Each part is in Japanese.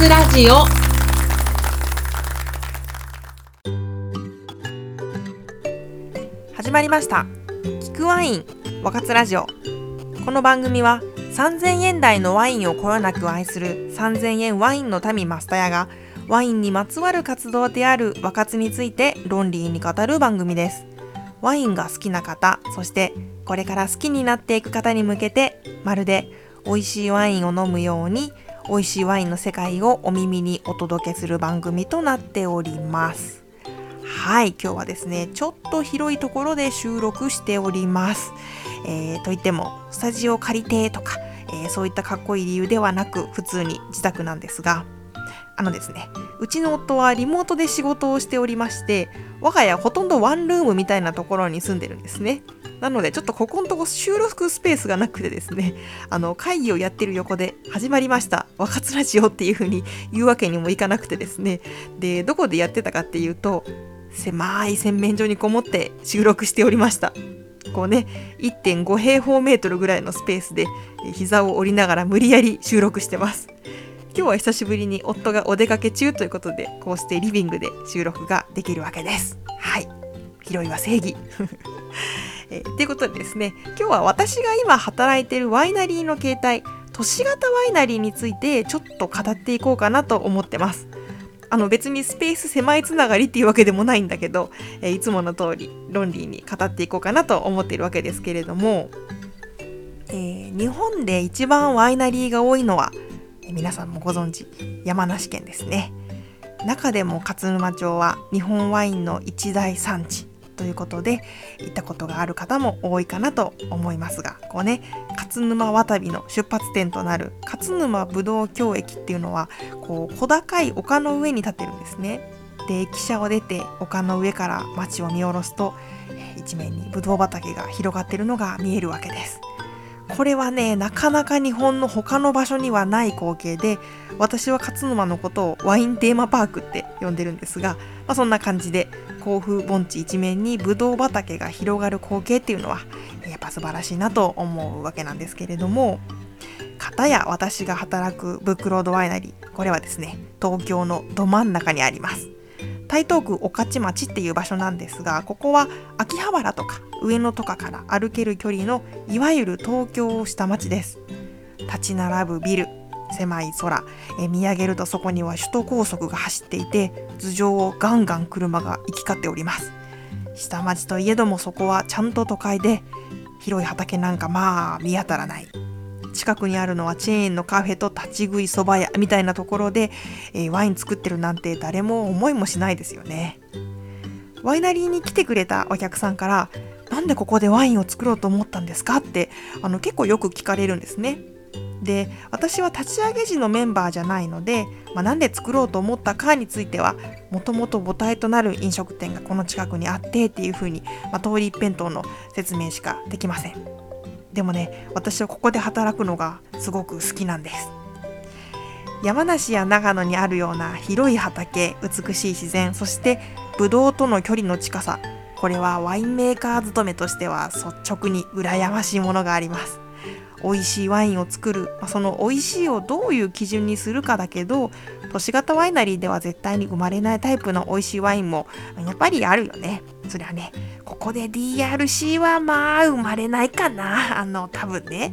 津ラジオ。始まりました。聞くワイン若津ラジオ。この番組は3000円台のワインをこよなく愛する3000円ワインの民マスタヤがワインにまつわる活動である若津について論理に語る番組です。ワインが好きな方そしてこれから好きになっていく方に向けてまるで美味しいワインを飲むように美味しいワインの世界をお耳にお届けする番組となっております。はい今日はですねちょっと広いところで収録しております。えー、といってもスタジオ借りてとか、えー、そういったかっこいい理由ではなく普通に自宅なんですがあのですねうちの夫はリモートで仕事をしておりまして我が家ほとんどワンルームみたいなところに住んでるんですね。なのでちょっとここのとこ収録スペースがなくてですねあの会議をやってる横で始まりました。若津ラジオっていう風に言うわけにもいかなくてですね。でどこでやってたかっていうと狭い洗面所にこもって収録しておりました。こうね1.5平方メートルぐらいのスペースで膝を折りながら無理やり収録してます。今日は久しぶりに夫がお出かけ中ということでこうしてリビングで収録ができるわけです。はい。広いは正義。えー、ということでですね今日は私が今働いてるワイナリーの形態都市型ワイナリーについてちょっと語っていこうかなと思ってます。あの別にスペース狭いつながりっていうわけでもないんだけど、え、いつもの通り論理に語っていこうかなと思っているわけですけれども、えー、日本で一番ワイナリーが多いのは、皆さんもご存知山梨県ですね中でも勝沼町は日本ワインの一大産地ということで行ったことがある方も多いかなと思いますがこうね勝沼渡りの出発点となる勝沼ぶどう峡駅っていうのはこう小高い丘の上に立ってるんですね。で駅舎を出て丘の上から街を見下ろすと一面にぶどう畑が広がってるのが見えるわけです。これはねなかなか日本の他の場所にはない光景で私は勝沼のことをワインテーマパークって呼んでるんですが、まあ、そんな感じで甲府盆地一面にぶどう畑が広がる光景っていうのはやっぱ素晴らしいなと思うわけなんですけれども片や私が働くブックロードワイナリーこれはですね東京のど真ん中にあります。台東区御徒町っていう場所なんですがここは秋葉原とか上野とかから歩ける距離のいわゆる東京下町です。立ち並ぶビル狭い空え見上げるとそこには首都高速が走っていて頭上をガンガン車が行き交っております。下町といえどもそこはちゃんと都会で広い畑なんかまあ見当たらない。近くにあるのはチェーンのカフェと立ち食いそば屋みたいなところで、えー、ワイン作ってるなんて誰も思いもしないですよね。ワイナリーに来てくれたお客さんからなんでここでワインを作ろうと思ったんですか？ってあの結構よく聞かれるんですね。で私は立ち上げ時のメンバーじゃないので、まあ、なんで作ろうと思ったかについてはもともと母体となる飲食店がこの近くにあってっていうふうに、まあ、通り一辺倒の説明しかできません。でもね私はここで働くのがすごく好きなんです。山梨や長野にあるような広い畑美しい自然そしてブドウとの距離の近さこれはワインメーカー勤めとしては率直に羨ましいものがあります。美味しいワインを作る、その美味しいをどういう基準にするかだけど都市型ワイナリーでは絶対に生まれないタイプの美味しいワインもやっぱりあるよね。そりゃねここで DRC はまあ生まれないかな。あの多分ね。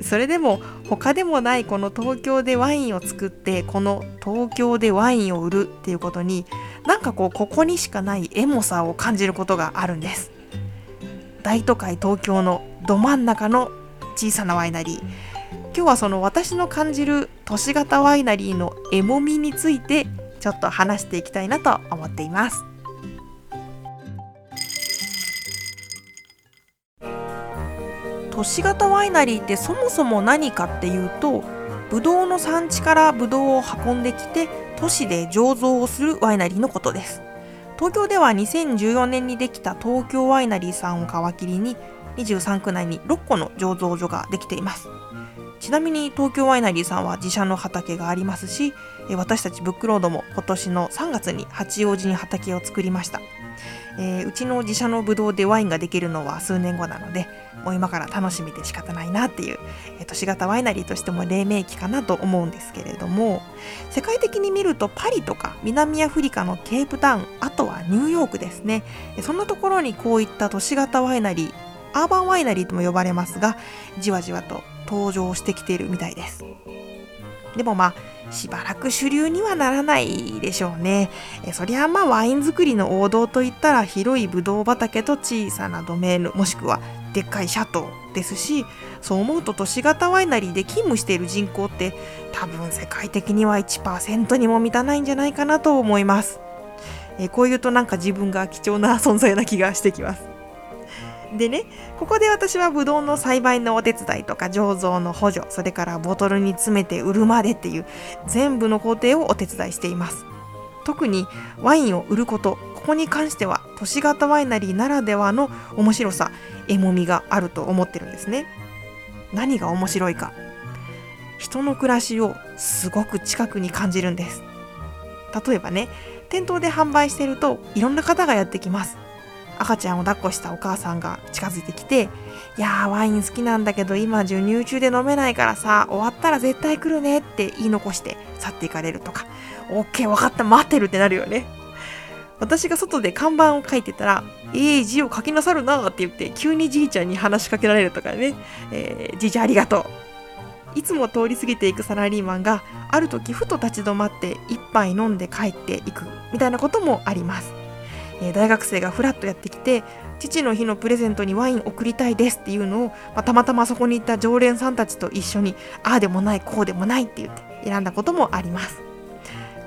それでも他でもないこの東京でワインを作ってこの東京でワインを売るっていうことになんかこうここにしかないエモさを感じることがあるんです。大都会東京のど真ん中の小さなワイナリー。今日はその私の感じる都市型ワイナリーのエモみについてちょっと話していきたいなと思っています。都市型ワイナリーってそもそも何かっていうとブドウの産地からブドウを運んできて都市で醸造をするワイナリーのことです。東京では2014年にできた東京ワイナリーさんを皮切りに23区内に6個の醸造所ができています。ちなみに東京ワイナリーさんは自社の畑がありますし私たちブックロードも今年の3月に八王子に畑を作りました、えー、うちの自社のブドウでワインができるのは数年後なのでもう今から楽しみで仕方ないなっていう、都市型ワイナリーとしても黎明期かなと思うんですけれども世界的に見るとパリとか南アフリカのケープタウンあとはニューヨークですね。そんなところにこういった都市型ワイナリーアーバンワイナリーとも呼ばれますがじわじわと登場してきているみたいですでもまあしばらく主流にはならないでしょうね。えそりゃまあワイン作りの王道といったら広いブドウ畑と小さなドメーヌもしくはでっかいシャトーですしそう思うと都市型ワイナリーで勤務している人口って多分世界的には1%にも満たないんじゃないかなと思います。えこう言うとなんか自分が貴重な存在な気がしてきます。でね、ここで私はブドウの栽培のお手伝いとか醸造の補助、それからボトルに詰めて売るまでっていう全部の工程をお手伝いしています。特にワインを売ること、ここに関しては都市型ワイナリーならではの面白さ、エモみがあると思ってるんですね。何が面白いか。人の暮らしをすごく近くに感じるんです。例えばね、店頭で販売してるといろんな方がやってきます。赤ちゃんを抱っこしたお母さんが近づいてきて「いやーワイン好きなんだけど今授乳中で飲めないからさ終わったら絶対来るね」って言い残して去っていかれるとか「OK 分かった待ってる」ってなるよね。私が外で看板を書いてたら「ええ、字を書きなさるな」って言って急にじいちゃんに話しかけられるとかね「えー、じいちゃんありがとう」いつも通り過ぎていくサラリーマンがある時ふと立ち止まって一杯飲んで帰っていくみたいなこともあります。え、大学生がフラッとやってきて父の日のプレゼントにワイン送りたいですっていうのを、まあ、たまたまそこにいた常連さんたちと一緒にああでもないこうでもないって言って選んだこともあります。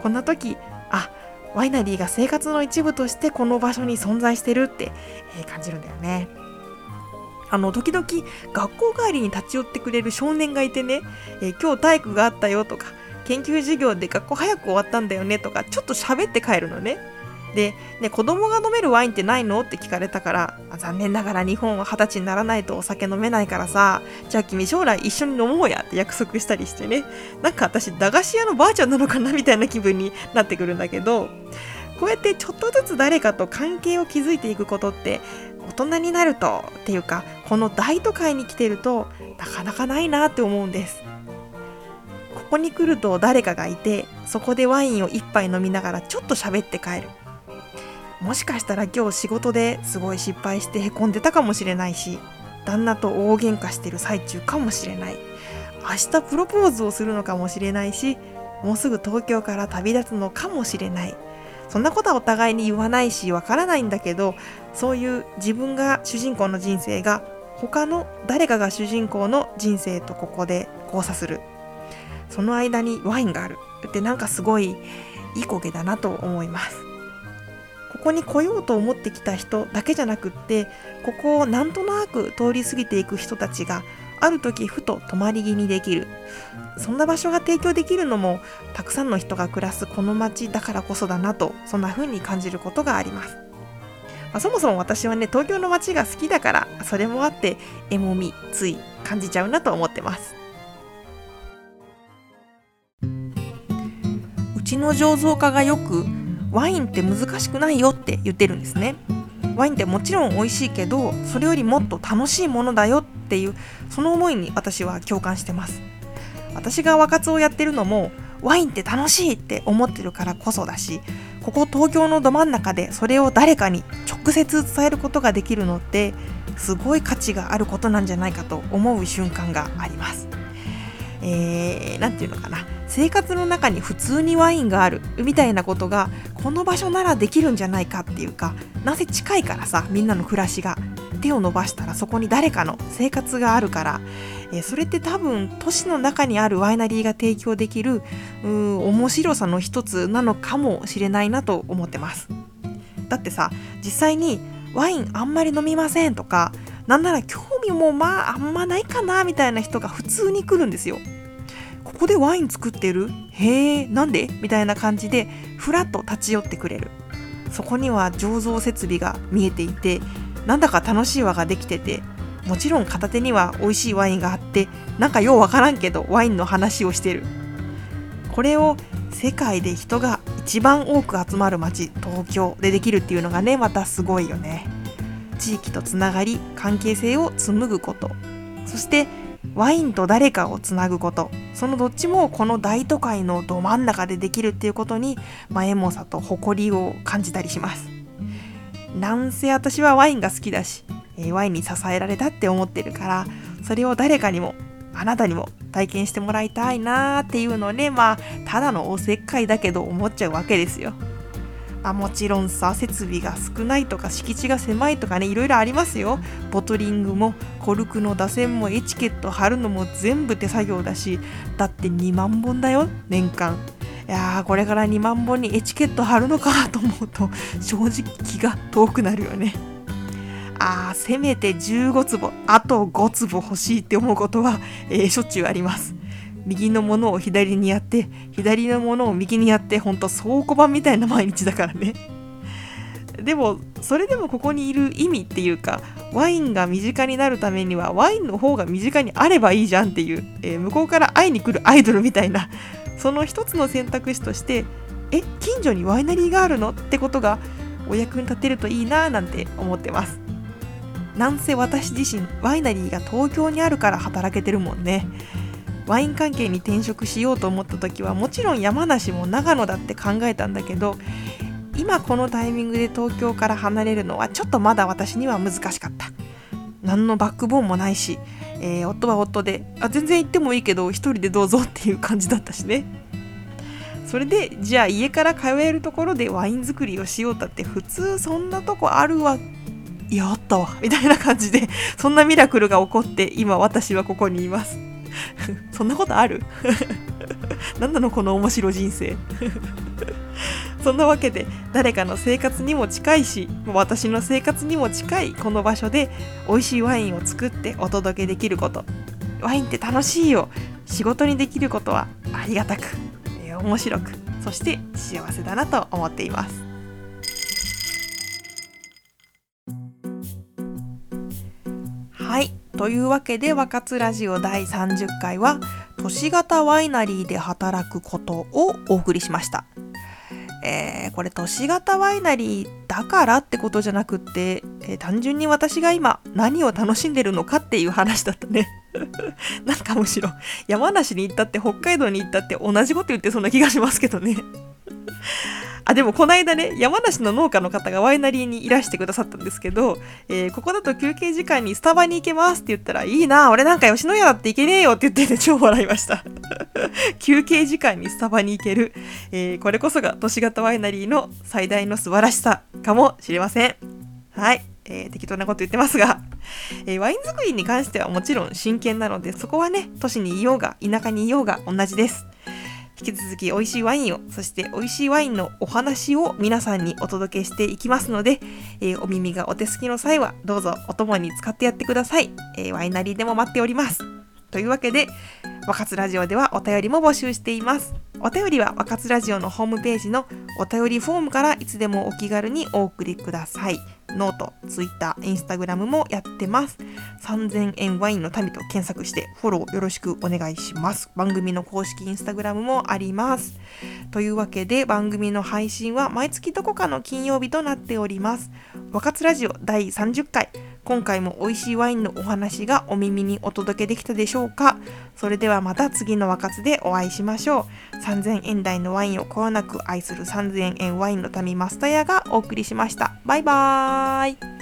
こんな時あワイナリーが生活の一部としてこの場所に存在してるって、え、感じるんだよね。あの時々学校帰りに立ち寄ってくれる少年がいてね、えー、今日体育があったよとか研究授業で学校早く終わったんだよねとかちょっと喋って帰るのね。で、ね、子供が飲めるワインってないの？って聞かれたから、残念ながら日本は二十歳にならないとお酒飲めないからさ、じゃあ君将来一緒に飲もうやって約束したりしてね、なんか私駄菓子屋のばあちゃんなのかなみたいな気分になってくるんだけど、こうやってちょっとずつ誰かと関係を築いていくことって大人になるとっていうかこの大都会に来てるとなかなかないなって思うんです。ここに来ると誰かがいてそこでワインを一杯飲みながらちょっと喋って帰る。もしかしたら今日仕事ですごい失敗してへこんでたかもしれないし旦那と大喧嘩してる最中かもしれない。明日プロポーズをするのかもしれないしもうすぐ東京から旅立つのかもしれない。そんなことはお互いに言わないしわからないんだけどそういう自分が主人公の人生が他の誰かが主人公の人生とここで交差する。その間にワインがある。ってなんかすごいいい光景だなと思います。ここに来ようと思ってきた人だけじゃなくってここをなんとなく通り過ぎていく人たちがある時ふと泊まり気にできる。そんな場所が提供できるのもたくさんの人が暮らすこの街だからこそだなとそんな風に感じることがあります、まあ、そもそも私はね東京の街が好きだからそれもあってエモみつい感じちゃうなと思ってます。うちの醸造家がよくワインって難しくないよって言ってるんですねワインってもちろん美味しいけどそれよりもっと楽しいものだよっていうその思いに私は共感してます。私が若津をやってるのもワインって楽しいって思ってるからこそだしここ東京のど真ん中でそれを誰かに直接伝えることができるのってすごい価値があることなんじゃないかと思う瞬間があります。えー、ていうのかな。生活の中に普通にワインがあるみたいなことがこの場所ならできるんじゃないかっていうかなぜ近いからさみんなの暮らしが手を伸ばしたらそこに誰かの生活があるから、えー、それって多分都市の中にあるワイナリーが提供できるう面白さの一つなのかもしれないなと思ってます。だってさ実際にワインあんまり飲みませんとかなんなら興味もまああんまないかなみたいな人が普通に来るんですよ。ここでワイン作ってる？へえなんで？みたいな感じでふらっと立ち寄ってくれる。そこには醸造設備が見えていてなんだか楽しい輪ができててもちろん片手には美味しいワインがあってなんかようわからんけどワインの話をしてる。これを世界で人が一番多く集まる街東京でできるっていうのがねまたすごいよね。地域とつながり関係性を紡ぐこと。そしてワインと誰かをつなぐこと。そのどっちもこの大都会のど真ん中でできるっていうことに、まあ、エモさと誇りを感じたりします。なんせ私はワインが好きだし、えー、ワインに支えられたって思ってるからそれを誰かにもあなたにも体験してもらいたいなーっていうのをねまあただのおせっかいだけど思っちゃうわけですよ。あもちろんさ設備が少ないとか敷地が狭いとかねいろいろありますよ。ボトリングもコルクの打線もエチケット貼るのも全部手作業だしだって2万本だよ年間。いやーこれから2万本にエチケット貼るのかと思うと正直気が遠くなるよね。あーせめて15坪あと5坪欲しいって思うことは、えー、しょっちゅうあります。右のものを左にやって左のものを右にやってほんと倉庫版みたいな毎日だからね。でもそれでもここにいる意味っていうかワインが身近になるためにはワインの方が身近にあればいいじゃんっていう、えー、向こうから会いに来るアイドルみたいなその一つの選択肢としてえ近所にワイナリーがあるのってことがお役に立てるといいななんて思ってます。なんせ私自身ワイナリーが東京にあるから働けてるもんね。ワイン関係に転職しようと思った時はもちろん山梨も長野だって考えたんだけど今このタイミングで東京から離れるのはちょっとまだ私には難しかった。何のバックボーンもないし、えー、夫は夫であ全然行ってもいいけど一人でどうぞっていう感じだったしね。それでじゃあ家から通えるところでワイン作りをしようたって普通そんなとこあるわ。やったわ。みたいな感じでそんなミラクルが起こって今私はここにいます。そんなことある？何なのこの面白人生？そんなわけで誰かの生活にも近いし私の生活にも近いこの場所で美味しいワインを作ってお届けできること。ワインって楽しいよ。仕事にできることはありがたく、面白くそして幸せだなと思っています。というわけで若津ラジオ第30回は都市型ワイナリーで働くことをお送りしました。えー、これ都市型ワイナリーだからってことじゃなくって、えー、単純に私が今何を楽しんでるのかっていう話だったね。なんかむしろ山梨に行ったって北海道に行ったって同じこと言ってそうな気がしますけどね。あ、でもこの間ね、山梨の農家の方がワイナリーにいらしてくださったんですけど、えー、ここだと休憩時間にスタバに行けますって言ったら、いいな、俺なんか吉野家だって行けねえよって言ってて超笑いました。休憩時間にスタバに行ける、えー、これこそが都市型ワイナリーの最大の素晴らしさかもしれません。はい。えー、適当なこと言ってますが、えー、ワイン作りに関してはもちろん真剣なので、そこはね、都市にいようが、田舎にいようが同じです。引き続き美味しいワインを、そして美味しいワインのお話を皆さんにお届けしていきますので、えー、お耳がお手すきの際はどうぞお供に使ってやってください。えー、ワイナリーでも待っております。というわけで、若津ラジオではお便りも募集しています。お便りは若津ラジオのホームページのお便りフォームからいつでもお気軽にお送りください。ノート、ツイッター、インスタグラムもやってます。3000円ワインの民と検索してフォローよろしくお願いします。番組の公式インスタグラムもあります。というわけで番組の配信は毎月どこかの金曜日となっております。若津ラジオ第30回。今回も美味しいワインのお話がお耳にお届けできたでしょうか？それではまた次の若津でお会いしましょう。3000円台のワインをこわなく愛する3000円ワインの民マスタヤがお送りしました。バイバーイ